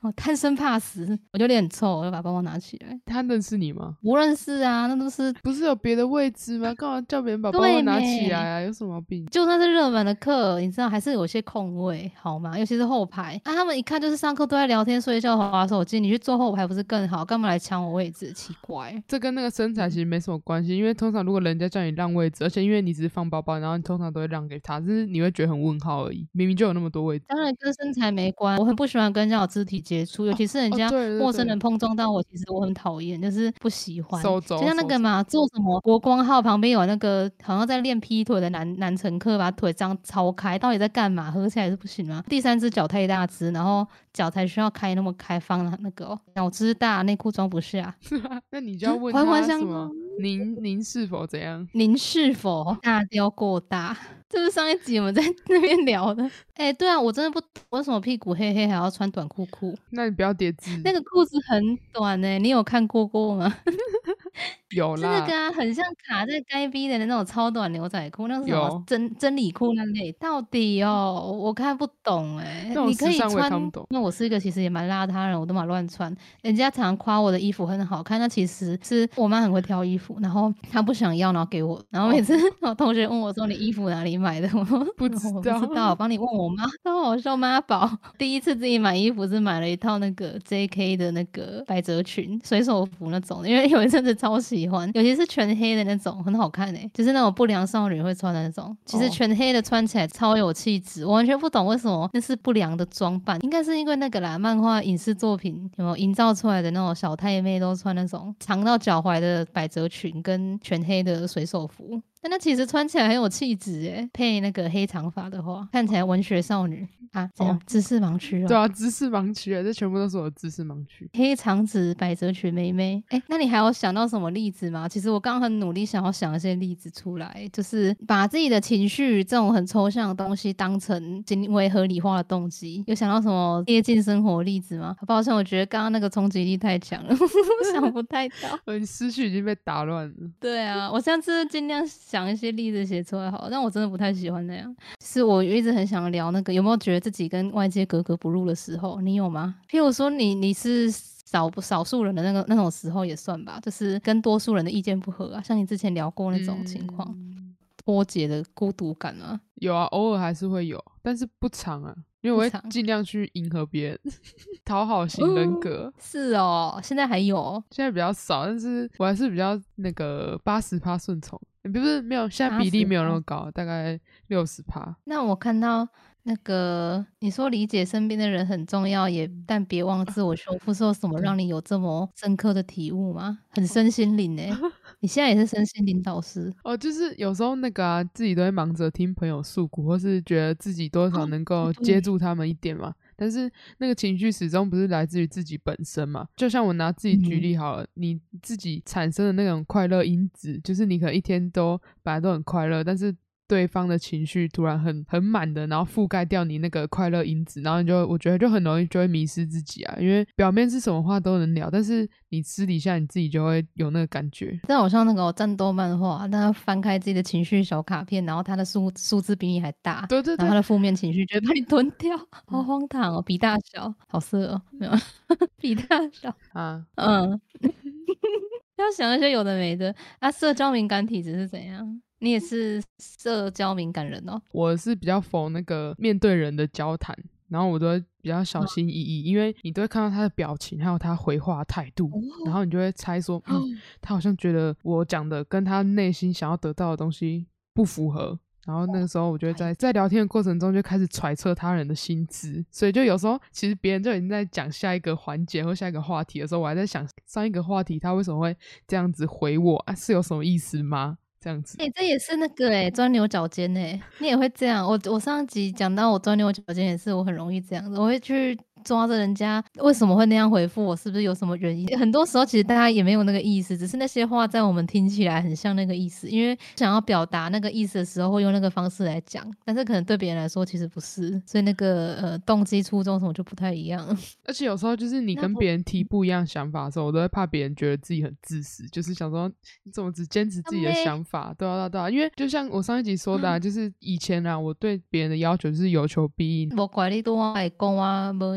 我贪生怕死，我就脸很臭，我就把包包拿起来。
他认识你吗？
不认识啊，那都是
不是有别的位置吗？干嘛叫别人把包包拿起来啊？有什么毛病？
就算是热门的课，你知道还是有些空位，好吗？尤其是后排啊，他们一看就是上课都在聊天、睡觉、划手机，你去坐后排不是更好？干嘛来抢我位置？奇怪。
这跟那个身
嗯
材其实没什么关系，因为通常如果人家叫你让位置，而且因为你只是放包包，然后你通常都会让给他，只是你会觉得很问号而已。明明就有那么多位置。
当然跟身材没关，我很不喜欢跟人家有肢体接触，尤其是人家陌生人碰撞到我，其实我很讨厌，就是不喜欢。就像那个嘛，做什么国光号旁边有那个好像在练劈腿的男男乘客，把腿张超开，到底在干嘛？合起来是不行吗？第三只脚太大只，然后脚才需要开那么开放的那个哦，脚只大，内裤装不下。
那你就要 问
环环相
他什么
扣？
您您是否怎样？
您是否大雕过大？这是上一集我们在那边聊的。哎、对啊，我真的不懂为什么屁股黑黑还要穿短裤裤。
那你不要叠字。
那个裤子很短呢、你有看过过吗？
有啦
是那，个啊，很像卡在该逼的那种超短牛仔裤，那种什么真真理裤那类。到底哦，我看不懂哎、你可以穿
看不懂，
因为我是一个其实也蛮邋遢的人，我都蛮乱穿。人家常常夸我的衣服很好看，那其实是我妈很会挑衣服，然后她不想要，然后给我。然后每次 我同学问我说：“你衣服哪里买的？”我说：“
不知
我
道
不知道，我帮你问我妈。”超好笑，妈宝。第一次自己买衣服是买了一套那个 J.K. 的那个百褶裙、水手服那种，因为有一阵子超喜欢，尤其是全黑的那种，很好看诶、就是那种不良少女会穿的那种。其实
哦
全黑的穿起来超有气质，我完全不懂为什么那是不良的装扮，应该是因为那个啦，漫画影视作品有没有营造出来的那种小太妹都穿那种长到脚踝的百褶裙跟全黑的水手服。但那其实穿起来很有气质诶，配那个黑长发的话，看起来文学少女啊，这样
哦
知识盲区哦。
对啊，知识盲区啊，这全部都是我的知识盲区。
黑长直百褶裙妹妹，哎、那你还有想到什么例子吗？其实我刚刚很努力想要想一些例子出来，就是把自己的情绪这种很抽象的东西当成行为合理化的动机。有想到什么贴近生活的例子吗？抱歉，我觉得刚刚那个冲击力太强了，我想不太到。
呃，你思绪已经被打乱了。
对啊，我上次尽量想一些例子写出来好了，但我真的不太喜欢那样。是我一直很想聊那个，有没有觉得自己跟外界格格不入的时候？你有吗？譬如说你你是少不少数人的那个那种时候也算吧，就是跟多数人的意见不合啊，像你之前聊过那种情况，
嗯
脱节的孤独感啊。
有啊，偶尔还是会有，但是不长啊，因为我会尽量去迎合别人，讨好型人格。
是哦，现在还有哦
现在比较少，但是我还是比较那个八十趴顺从，也不是没有，现在比例没有那么高，大概六十趴。
那我看到那个你说理解身边的人很重要，也但别忘自我修复，说什么让你有这么深刻的体悟吗？很身心灵呢、你现在也是身心灵导师，
哦，就是有时候那个啊，自己都会忙着听朋友诉苦，或是觉得自己多少
哦
能够接住他们一点嘛。但是那个情绪始终不是来自于自己本身嘛。就像我拿自己举例好了，你自己产生的那种快乐因子，就是你可能一天都本来都很快乐，但是。对方的情绪突然很很满的，然后覆盖掉你那个快乐因子，然后你就我觉得就很容易就会迷失自己啊，因为表面是什么话都能聊，但是你私底下你自己就会有那个感觉。
但好像那个战斗漫画，他翻开自己的情绪小卡片，然后他的数数字比你还大，
对对对，
然后他的负面情绪就会把你吞掉，好荒唐哦，比大小，好色哦，没有，比大小啊，嗯，要想一些有的没的，啊，社交敏感体质是怎样？你也是社交敏感人哦。
我是比较否那个面对人的交谈，然后我都会比较小心翼翼，因为你都会看到他的表情，还有他回话态度，然后你就会猜说，嗯，他好像觉得我讲的跟他内心想要得到的东西不符合。然后那个时候，我就在在聊天的过程中就开始揣测他人的心思，所以就有时候其实别人就已经在讲下一个环节或下一个话题的时候，我还在想上一个话题他为什么会这样子回我啊？是有什么意思吗？这样子，
哎，这也是那个哎，钻牛角尖哎，你也会这样？我我上集讲到我钻牛角尖也是，我很容易这样子，我会去。抓着人家为什么会那样回复我？是不是有什么原因？很多时候其实大家也没有那个意思，只是那些话在我们听起来很像那个意思，因为想要表达那个意思的时候会用那个方式来讲，但是可能对别人来说其实不是，所以那个呃动机初衷什么就不太一样。
而且有时候就是你跟别人提不一样想法的时候，我都会怕别人觉得自己很自私，就是想说你怎么只坚持自己的想法？对啊对啊，因为就像我上一集说的啊，就是以前啊，我对别人的要求是有求必应。
我管你多爱讲啊，无。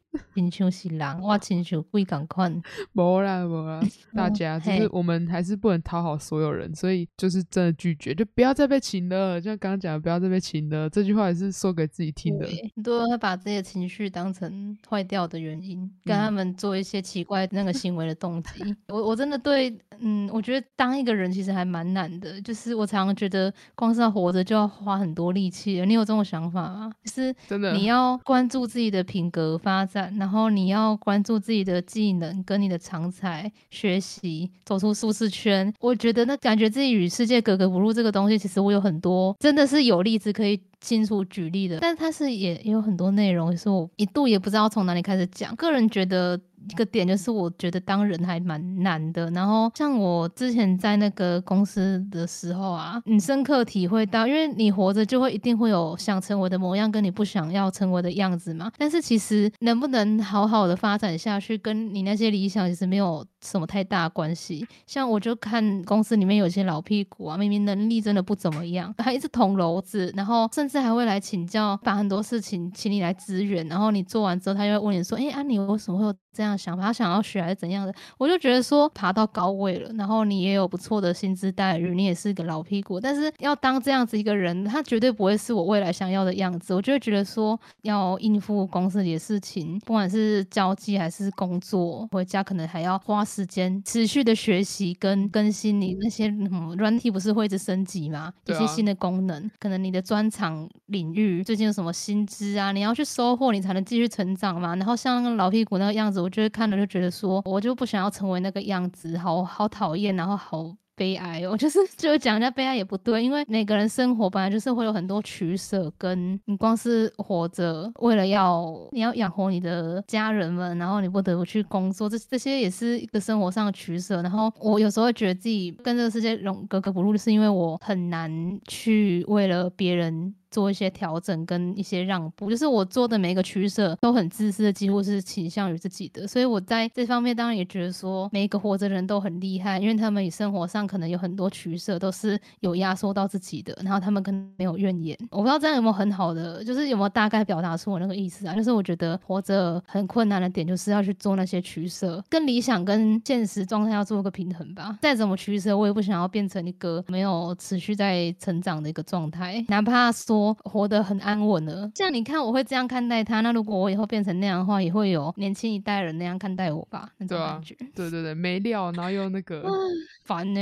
亲像是人，我亲像鬼共款。
无啦无啦，大家就是我们还是不能讨好所有人，所以就是真的拒绝，就不要再被请了。就像刚刚讲的，不要再被请了，这句话也是说给自己听的。
很多人会把自己的情绪当成坏掉的原因，跟他们做一些奇怪那个行为的动机。我我真的对，嗯，我觉得当一个人其实还蛮难的，就是我常常觉得光是要活着就要花很多力气。你有这种想法吗？就是
真的，
你要关注自己的品格发展。然后你要关注自己的技能跟你的长才，学习走出舒适圈。我觉得那感觉自己与世界格格不入这个东西，其实我有很多真的是有例子可以清楚举例的，但它是也也有很多内容，是我一度也不知道从哪里开始讲。个人觉得。一个点就是，我觉得当人还蛮难的。然后像我之前在那个公司的时候啊，你深刻体会到，因为你活着就会一定会有想成为的模样，跟你不想要成为的样子嘛。但是其实能不能好好的发展下去，跟你那些理想其实没有什么太大关系。像我就看公司里面有些老屁股啊，明明能力真的不怎么样，还一直捅娄子，然后甚至还会来请教，把很多事情请你来支援。然后你做完之后，他又会问你说：“哎，安妮，为什么会有？”这样想法，他想要学还是怎样的？我就觉得说爬到高位了，然后你也有不错的薪资待遇，你也是个老屁股，但是要当这样子一个人，他绝对不会是我未来想要的样子。我就会觉得说要应付公司里的事情，不管是交际还是工作，回家可能还要花时间持续的学习跟更新你那些软体，不是会一直升级吗？一些新的功能，可能你的专长领域最近有什么薪资啊？你要去收获，你才能继续成长嘛。然后像老屁股那个样子。我觉得看了就觉得说，我就不想要成为那个样子，好好讨厌，然后好悲哀。我 就是就讲人家悲哀也不对，因为每个人生活本来就是会有很多取舍，跟你光是活着，为了要你要养活你的家人们，然后你不得不去工作，这这些也是一个生活上的取舍。然后我有时候觉得自己跟这个世界融格格不入，是因为我很难去为了别人。做一些调整跟一些让步，就是我做的每一个取舍都很自私的，几乎是倾向于自己的。所以我在这方面当然也觉得说，每一个活着的人都很厉害，因为他们生活上可能有很多取舍都是有压缩到自己的，然后他们可能没有怨言。我不知道这样有没有很好的，就是有没有大概表达出我那个意思啊？就是我觉得活着很困难的点，就是要去做那些取舍，跟理想跟现实状态要做个平衡吧。再怎么取舍，我也不想要变成一个没有持续在成长的一个状态，哪怕说。活得很安稳了，像你看，我会这样看待他。那如果我以后变成那样的话，也会有年轻一代人那样看待我吧？那种感觉。
对对对，没料，然后又那个
烦呢。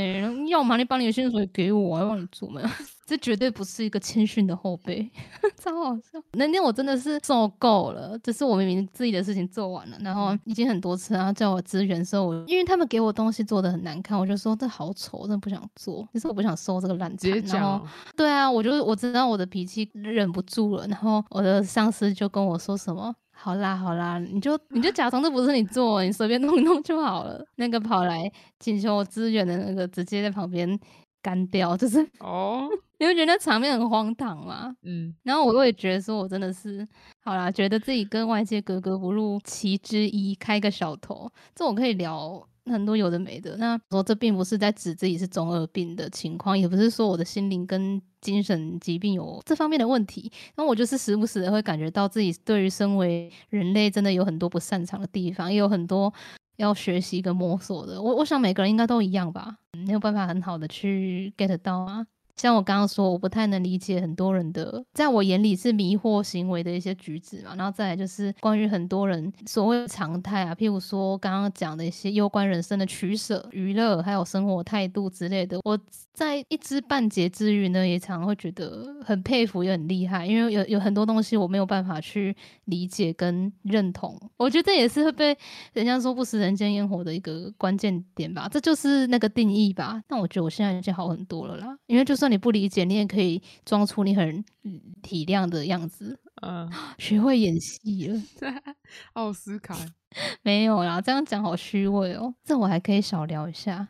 要么你把你的薪水给我，要帮你做嘛。这绝对不是一个谦逊的后辈，超好笑。那天我真的是受够了，就是我明明自己的事情做完了，然后已经很多次，然后叫我支援的时候，因为他们给我东西做的很难看，我就说这好丑，真的不想做。其实我不想收这个烂
菜。
然后对啊，我就我知道我的脾气忍不住了，然后我的上司就跟我说什么。好啦好啦，你就你就假装这不是你做，你随便弄一弄就好了。那个跑来请求我支援的那个，直接在旁边干掉，就是
哦，
你会觉得场面很荒唐吗？嗯，然后我也觉得说，我真的是好啦，觉得自己跟外界格格不入其之一，开个小头，这我可以聊。很多有的没的，那说这并不是在指自己是中二病的情况，也不是说我的心灵跟精神疾病有这方面的问题。那我就是时不时的会感觉到自己对于身为人类真的有很多不擅长的地方，也有很多要学习跟摸索的。我我想每个人应该都一样吧，没有办法很好的去 get 到啊。像我刚刚说，我不太能理解很多人的，在我眼里是迷惑行为的一些举止嘛。然后再来就是关于很多人所谓常态啊，譬如说刚刚讲的一些攸关人生的取舍、娱乐，还有生活态度之类的。我在一知半解之余呢，也常会觉得很佩服，也很厉害，因为有有很多东西我没有办法去理解跟认同。我觉得这也是会被人家说不食人间烟火的一个关键点吧，这就是那个定义吧。但我觉得我现在已经好很多了啦，因为就算。你不理解，你也可以装出你很体谅的样子。嗯，学会演戏了。
奥斯卡
没有啦，这样讲好虚伪哦。这我还可以少聊一下，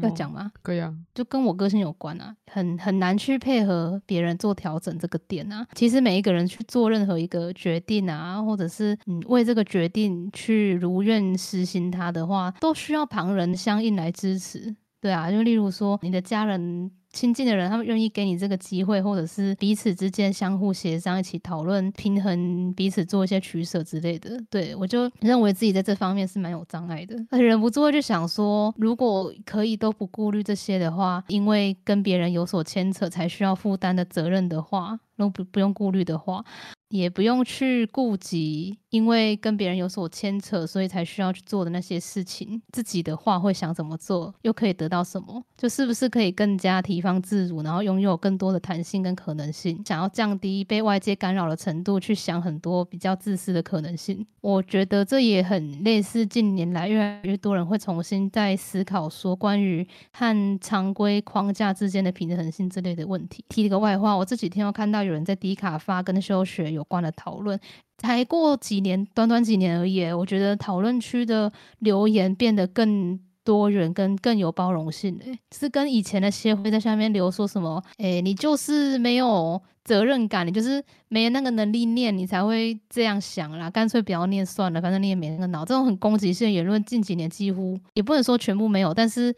要讲吗？
可以啊，
就跟我个性有关啊，很很难去配合别人做调整这个点啊。其实每一个人去做任何一个决定啊，或者是嗯为这个决定去如愿实行它的话，都需要旁人相应来支持。对啊，就例如说你的家人。亲近的人，他们愿意给你这个机会，或者是彼此之间相互协商，一起讨论平衡彼此做一些取舍之类的。对我就认为自己在这方面是蛮有障碍的，忍不住会就想说，如果可以都不顾虑这些的话，因为跟别人有所牵扯才需要负担的责任的话，如果不不用顾虑的话。也不用去顾及，因为跟别人有所牵扯，所以才需要去做的那些事情。自己的话会想怎么做，又可以得到什么？就是不是可以更加提防自如，然后拥有更多的弹性跟可能性？想要降低被外界干扰的程度，去想很多比较自私的可能性。我觉得这也很类似近年来越来越多人会重新在思考说关于和常规框架之间的平衡性之类的问题。提一个外话，我这几天又看到有人在迪卡发跟休学。有关的讨论，才过几年，短短几年而已。我觉得讨论区的留言变得更多元，跟更有包容性。诶，是跟以前的协会在下面留说什么？诶，你就是没有责任感，你就是没那个能力念，你才会这样想啦。干脆不要念算了，反正你也没那个脑。这种很攻击性的言论，近几年几乎也不能说全部没有，但是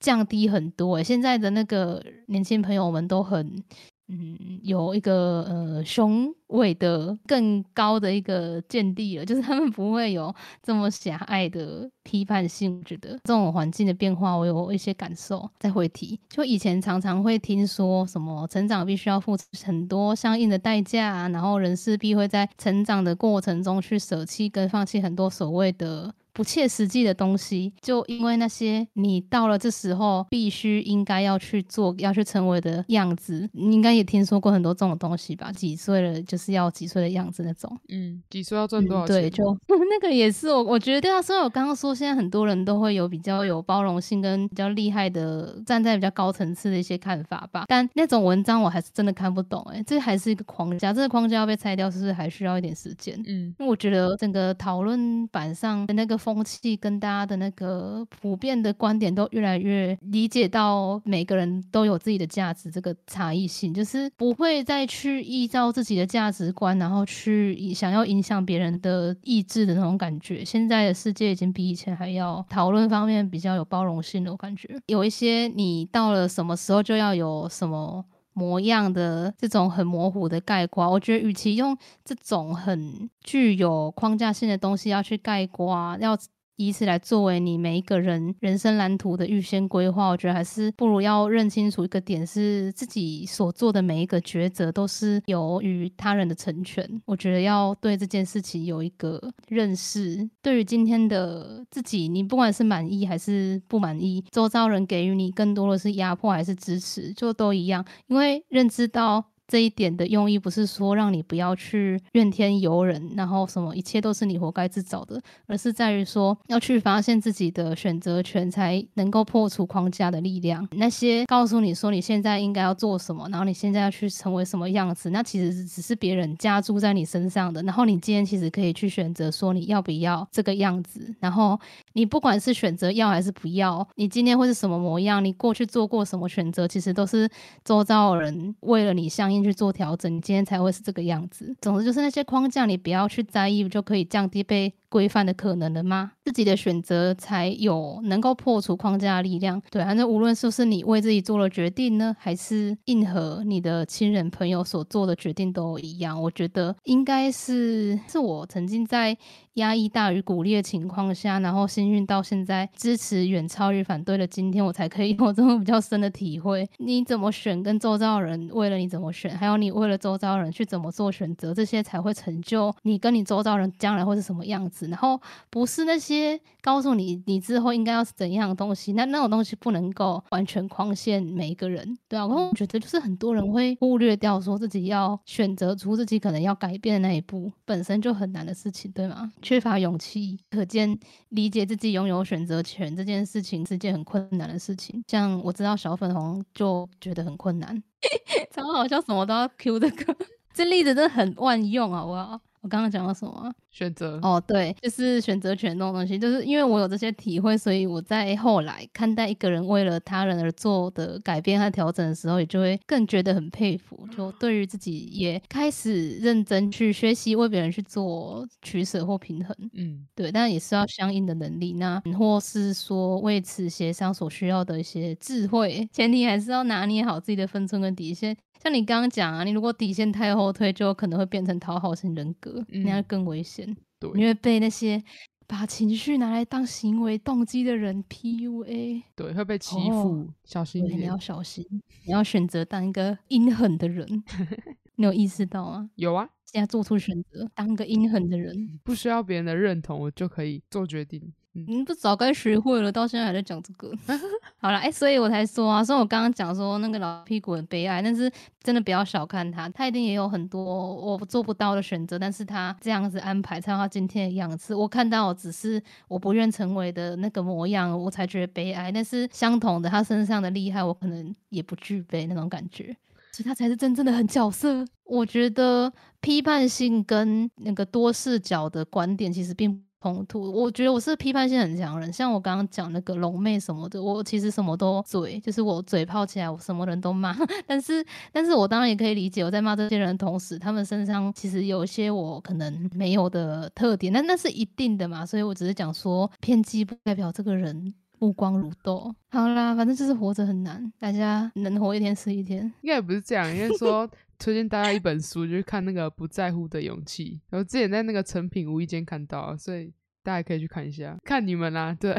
降低很多。诶，现在的那个年轻朋友们都很。嗯，有一个呃雄伟的、更高的一个见地了，就是他们不会有这么狭隘的批判性。我觉得这种环境的变化，我有一些感受。再回提，就以前常常会听说什么成长必须要付出很多相应的代价，然后人势必会在成长的过程中去舍弃跟放弃很多所谓的。不切实际的东西，就因为那些你到了这时候必须应该要去做、要去成为的样子，你应该也听说过很多这种东西吧？几岁了就是要几岁的样子那种。
嗯，几岁要赚多少钱？
对，就 那个也是我，我觉得对啊。所以我刚刚说，现在很多人都会有比较有包容性跟比较厉害的，站在比较高层次的一些看法吧。但那种文章我还是真的看不懂，哎，这还是一个框架，这个框架要被拆掉，是不是还需要一点时间？嗯，因为我觉得整个讨论板上的那个。风气跟大家的那个普遍的观点都越来越理解到每个人都有自己的价值，这个差异性就是不会再去依照自己的价值观，然后去想要影响别人的意志的那种感觉。现在的世界已经比以前还要讨论方面比较有包容性的，我感觉有一些你到了什么时候就要有什么。模样的这种很模糊的概括，我觉得与其用这种很具有框架性的东西要去概括，要。以此来作为你每一个人人生蓝图的预先规划，我觉得还是不如要认清楚一个点，是自己所做的每一个抉择都是由于他人的成全。我觉得要对这件事情有一个认识。对于今天的自己，你不管是满意还是不满意，周遭人给予你更多的是压迫还是支持，就都一样。因为认知到。这一点的用意不是说让你不要去怨天尤人，然后什么一切都是你活该自找的，而是在于说要去发现自己的选择权，才能够破除框架的力量。那些告诉你说你现在应该要做什么，然后你现在要去成为什么样子，那其实只是别人加注在你身上的。然后你今天其实可以去选择说你要不要这个样子，然后你不管是选择要还是不要，你今天会是什么模样，你过去做过什么选择，其实都是周遭人为了你相应去做调整，你今天才会是这个样子。总之就是那些框架，你不要去在意，就可以降低被。规范的可能了吗？自己的选择才有能够破除框架的力量。对，反正无论是不是你为自己做了决定呢，还是应和你的亲人朋友所做的决定都一样。我觉得应该是是我曾经在压抑大于鼓励的情况下，然后幸运到现在支持远超于反对的今天，我才可以有这种比较深的体会。你怎么选，跟周遭人为了你怎么选，还有你为了周遭人去怎么做选择，这些才会成就你跟你周遭人将来会是什么样子。然后不是那些告诉你你之后应该要是怎样的东西，那那种东西不能够完全框限每一个人，对啊。我觉得就是很多人会忽略掉说自己要选择出自己可能要改变的那一步，本身就很难的事情，对吗？缺乏勇气，可见理解自己拥有选择权这件事情是件很困难的事情。像我知道小粉红就觉得很困难，超好笑，什么都要 Q 这个，这例子真的很万用啊！我。我刚刚讲到什么？
选择
哦，对，就是选择权这种东西，就是因为我有这些体会，所以我在后来看待一个人为了他人而做的改变和调整的时候，也就会更觉得很佩服。就对于自己也开始认真去学习为别人去做取舍或平衡。嗯，对，但也是要相应的能力，那或是说为此协商所需要的一些智慧，前提还是要拿捏好自己的分寸跟底线。像你刚刚讲啊，你如果底线太后退，就可能会变成讨好型人格，那样更危险。
对，
因为被那些把情绪拿来当行为动机的人 PUA，
对，会被欺负，小心一点。
你要小心，你要选择当一个阴狠的人。你有意识到吗？
有啊，
现在做出选择，当个阴狠的人，
不需要别人的认同，我就可以做决定。
你不早该学会了，到现在还在讲这个。好了，哎，所以我才说啊，所以我刚刚讲说那个老屁股很悲哀，但是真的不要小看他，他一定也有很多我做不到的选择，但是他这样子安排才有他今天的样子。我看到只是我不愿成为的那个模样，我才觉得悲哀。但是相同的，他身上的厉害，我可能也不具备那种感觉，所以他才是真正的狠角色。我觉得批判性跟那个多视角的观点其实并。冲突，我觉得我是批判性很强人，像我刚刚讲那个龙妹什么的，我其实什么都嘴，就是我嘴炮起来，我什么人都骂。但是，但是我当然也可以理解，我在骂这些人的同时，他们身上其实有一些我可能没有的特点，那那是一定的嘛。所以我只是讲说，偏激不代表这个人目光如豆。好啦，反正就是活着很难，大家能活一天是一天。
应该也不是这样，因为说。推荐大家一本书，就是看那个不在乎的勇气。然后之前在那个成品无意间看到，所以大家可以去看一下。看你们啦，对，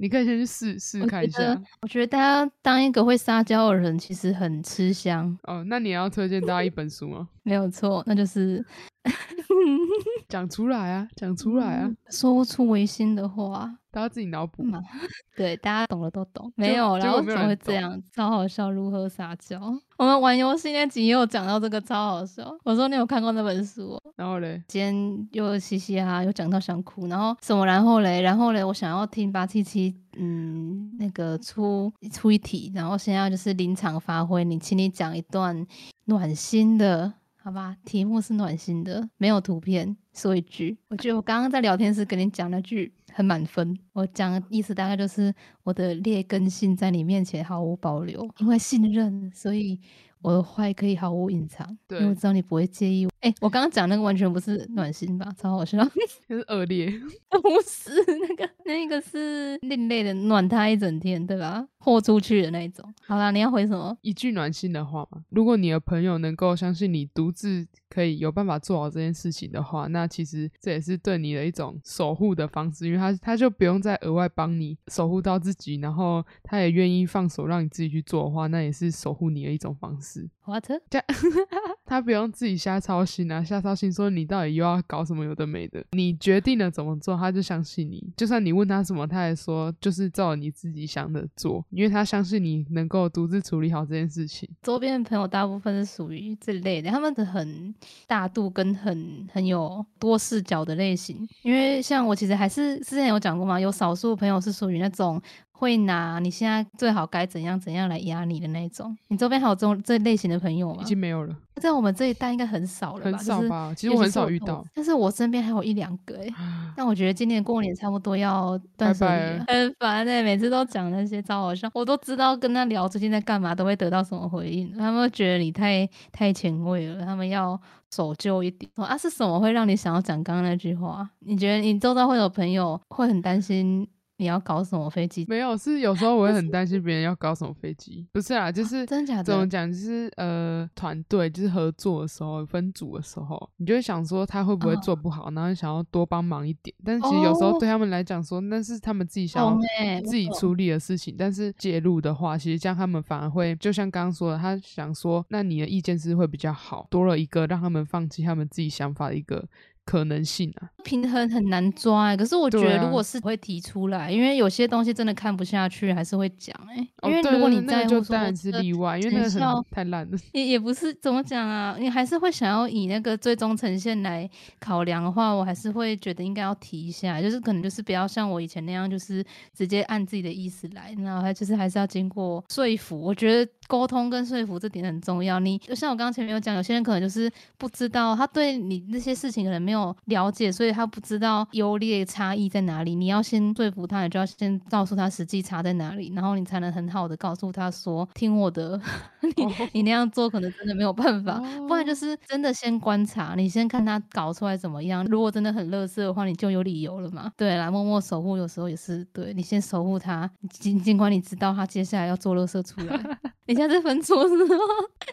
你可以先去试试看一下。
我觉得大家当一个会撒娇的人，其实很吃香。
哦，那你要推荐大家一本书吗？
没有错，那就是
讲出来啊，讲出来啊，
说不出违心的话。
大家自己脑补
嘛，对，大家懂了都懂。没有，然后怎么会这样？超好笑，如何撒娇？我们玩游戏那集也有讲到这个，超好笑。我说你有看过那本书？
然后嘞，
今天又嘻嘻哈，又讲到想哭，然后什么？然后嘞，然后嘞，我想要听八七七，嗯，那个出出一题，然后现在就是临场发挥，你请你讲一段暖心的。好吧，题目是暖心的，没有图片，说一句。我觉得我刚刚在聊天时跟你讲那句很满分。我讲的意思大概就是我的劣根性在你面前毫无保留，因为信任，所以。我的坏可以毫无隐藏，因为我知道你不会介意。哎，我刚刚讲那个完全不是暖心吧？超好笑，
就是恶劣，
不是那个，那个是另类的暖他一整天，对吧？豁出去的那一种。好啦，你要回什么？
一句暖心的话嘛。如果你的朋友能够相信你独自可以有办法做好这件事情的话，那其实这也是对你的一种守护的方式，因为他他就不用再额外帮你守护到自己，然后他也愿意放手让你自己去做的话，那也是守护你的一种方式。
What？
他不用自己瞎操心啊，瞎操心说你到底又要搞什么有的没的，你决定了怎么做，他就相信你。就算你问他什么，他也说就是照你自己想的做，因为他相信你能够独自处理好这件事情。
周边的朋友大部分是属于这类的，他们的很大度跟很很有多视角的类型。因为像我其实还是之前有讲过嘛，有少数朋友是属于那种。会拿你现在最好该怎样怎样来压你的那种，你周边还有这种这类型的朋友吗？
已经没有了，
在我们这一代应该很少了吧？
很少吧？其实我很少遇到，
但是我身边还有一两个哎。但我觉得今年过年差不多要断舍离了，很烦哎，每次都讲那些超好笑，我都知道跟他聊最近在干嘛，都会得到什么回应。他们觉得你太太前卫了，他们要守旧一点。啊，是什么会让你想要讲刚刚那句话？你觉得你周遭会有朋友会很担心？你要搞什么飞机？
没有，是有时候我会很担心别人要搞什么飞机。不是啊，就是
真假的。
怎么讲？就是呃，团队就是合作的时候，分组的时候，你就会想说他会不会做不好，然后想要多帮忙一点。但是其实有时候对他们来讲说，那是他们自己想要自己处理的事情。但是介入的话，其实这样他们反而会，就像刚刚说的，他想说，那你的意见是会比较好，多了一个让他们放弃他们自己想法的一个。可能性啊，
平衡很难抓哎。可是我觉得，如果是会提出来，因为有些东西真的看不下去，还是会讲哎。因为如果你在
乎当然是例外，因为那个太烂了。
也也不是怎么讲啊，你还是会想要以那个最终呈现来考量的话，我还是会觉得应该要提一下，就是可能就是不要像我以前那样，就是直接按自己的意思来，然后还就是还是要经过说服。我觉得沟通跟说服这点很重要。你就像我刚刚前面有讲，有些人可能就是不知道，他对你那些事情可能没有。了解，所以他不知道优劣差异在哪里。你要先说服他，你就要先告诉他实际差在哪里，然后你才能很好的告诉他说：“听我的，你你那样做可能真的没有办法。”不然就是真的先观察，你先看他搞出来怎么样。如果真的很乐色的话，你就有理由了嘛。对，啦默默守护，有时候也是对你先守护他，尽尽管你知道他接下来要做乐色出来。你现在分错是吗？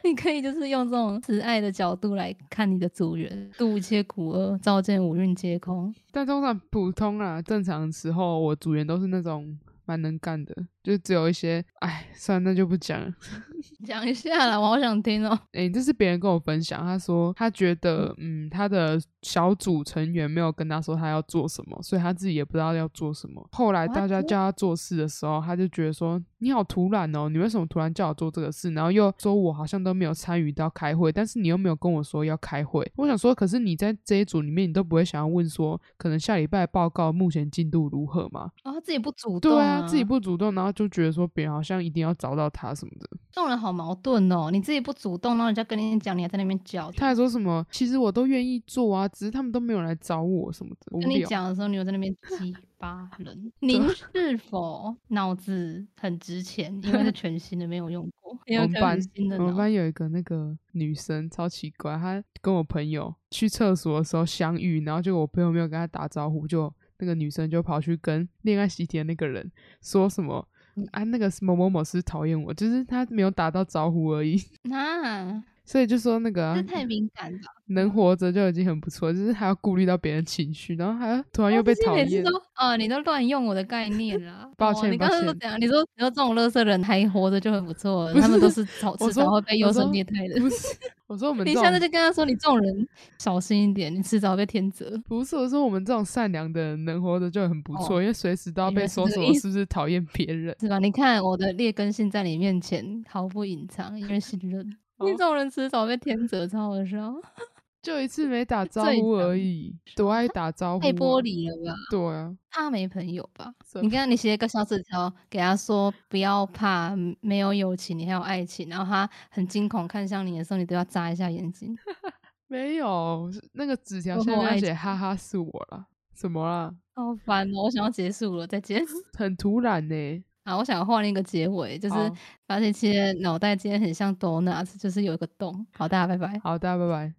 你可以就是用这种慈爱的角度来看你的主人，度一切苦厄，照见五蕴皆空。
但通常普通啊，正常时候我组员都是那种蛮能干的。就只有一些，哎，算了，那就不讲了。
讲一下啦，我好想听哦。
哎，这是别人跟我分享，他说他觉得，嗯，他的小组成员没有跟他说他要做什么，所以他自己也不知道要做什么。后来大家叫他做事的时候，他就觉得说，你好突然哦，你为什么突然叫我做这个事？然后又说我好像都没有参与到开会，但是你又没有跟我说要开会。我想说，可是你在这一组里面，你都不会想要问说，可能下礼拜报告目前进度如何吗？
啊，他自己不主动，
对啊，自己不主动，然后。就觉得说别人好像一定要找到他什么的，
这种人好矛盾哦。你自己不主动，然后人家跟你讲，你还在那边叫。
他还说什么？其实我都愿意做啊，只是他们都没有来找我什么的。
跟你讲的时候，你又在那边激巴人。您是否脑子很值钱？因为是 全新的，没有用过。
我们班我们班有一个那个女生超奇怪，她跟我朋友去厕所的时候相遇，然后就我朋友没有跟她打招呼，就那个女生就跑去跟恋爱习题的那个人说什么。啊，那个某某某是讨厌我，就是他没有打到招呼而已。
啊，
所以就说那个，
这太敏感了。
能活着就已经很不错，就是还要顾虑到别人情绪，然后还要突然又被讨厌。
哦，你都乱用我的概念了。
抱歉，
你刚刚说怎样？你说你说这种乐色人还活着就很不错，他们都是早迟早会被优胜劣汰的。
不是，我说我们，
你下次就跟他说，你这种人小心一点，你迟早被天责。
不是，我说我们这种善良的人能活着就很不错，因为随时都要被说什么是不是讨厌别人，
是吧？你看我的劣根性在你面前毫不隐藏，因为信任。你这种人迟早被天责，超好笑。
就一次没打招呼而已，多爱 打招呼，
太玻璃了吧？
对啊，
他没朋友吧？你看，你写一个小纸条给他说，不要怕，没有友情，你还有爱情。然后他很惊恐看向你的时候，你都要眨一下眼睛。
没有，那个纸条现在写哈哈是我了，什么啦？
好烦哦！我想要结束了，再见。
很突然呢。
啊，我想换一个结尾，就是发现其实脑袋今天很像 donuts，就是有一个洞。好，大家拜拜。
好，大家拜拜。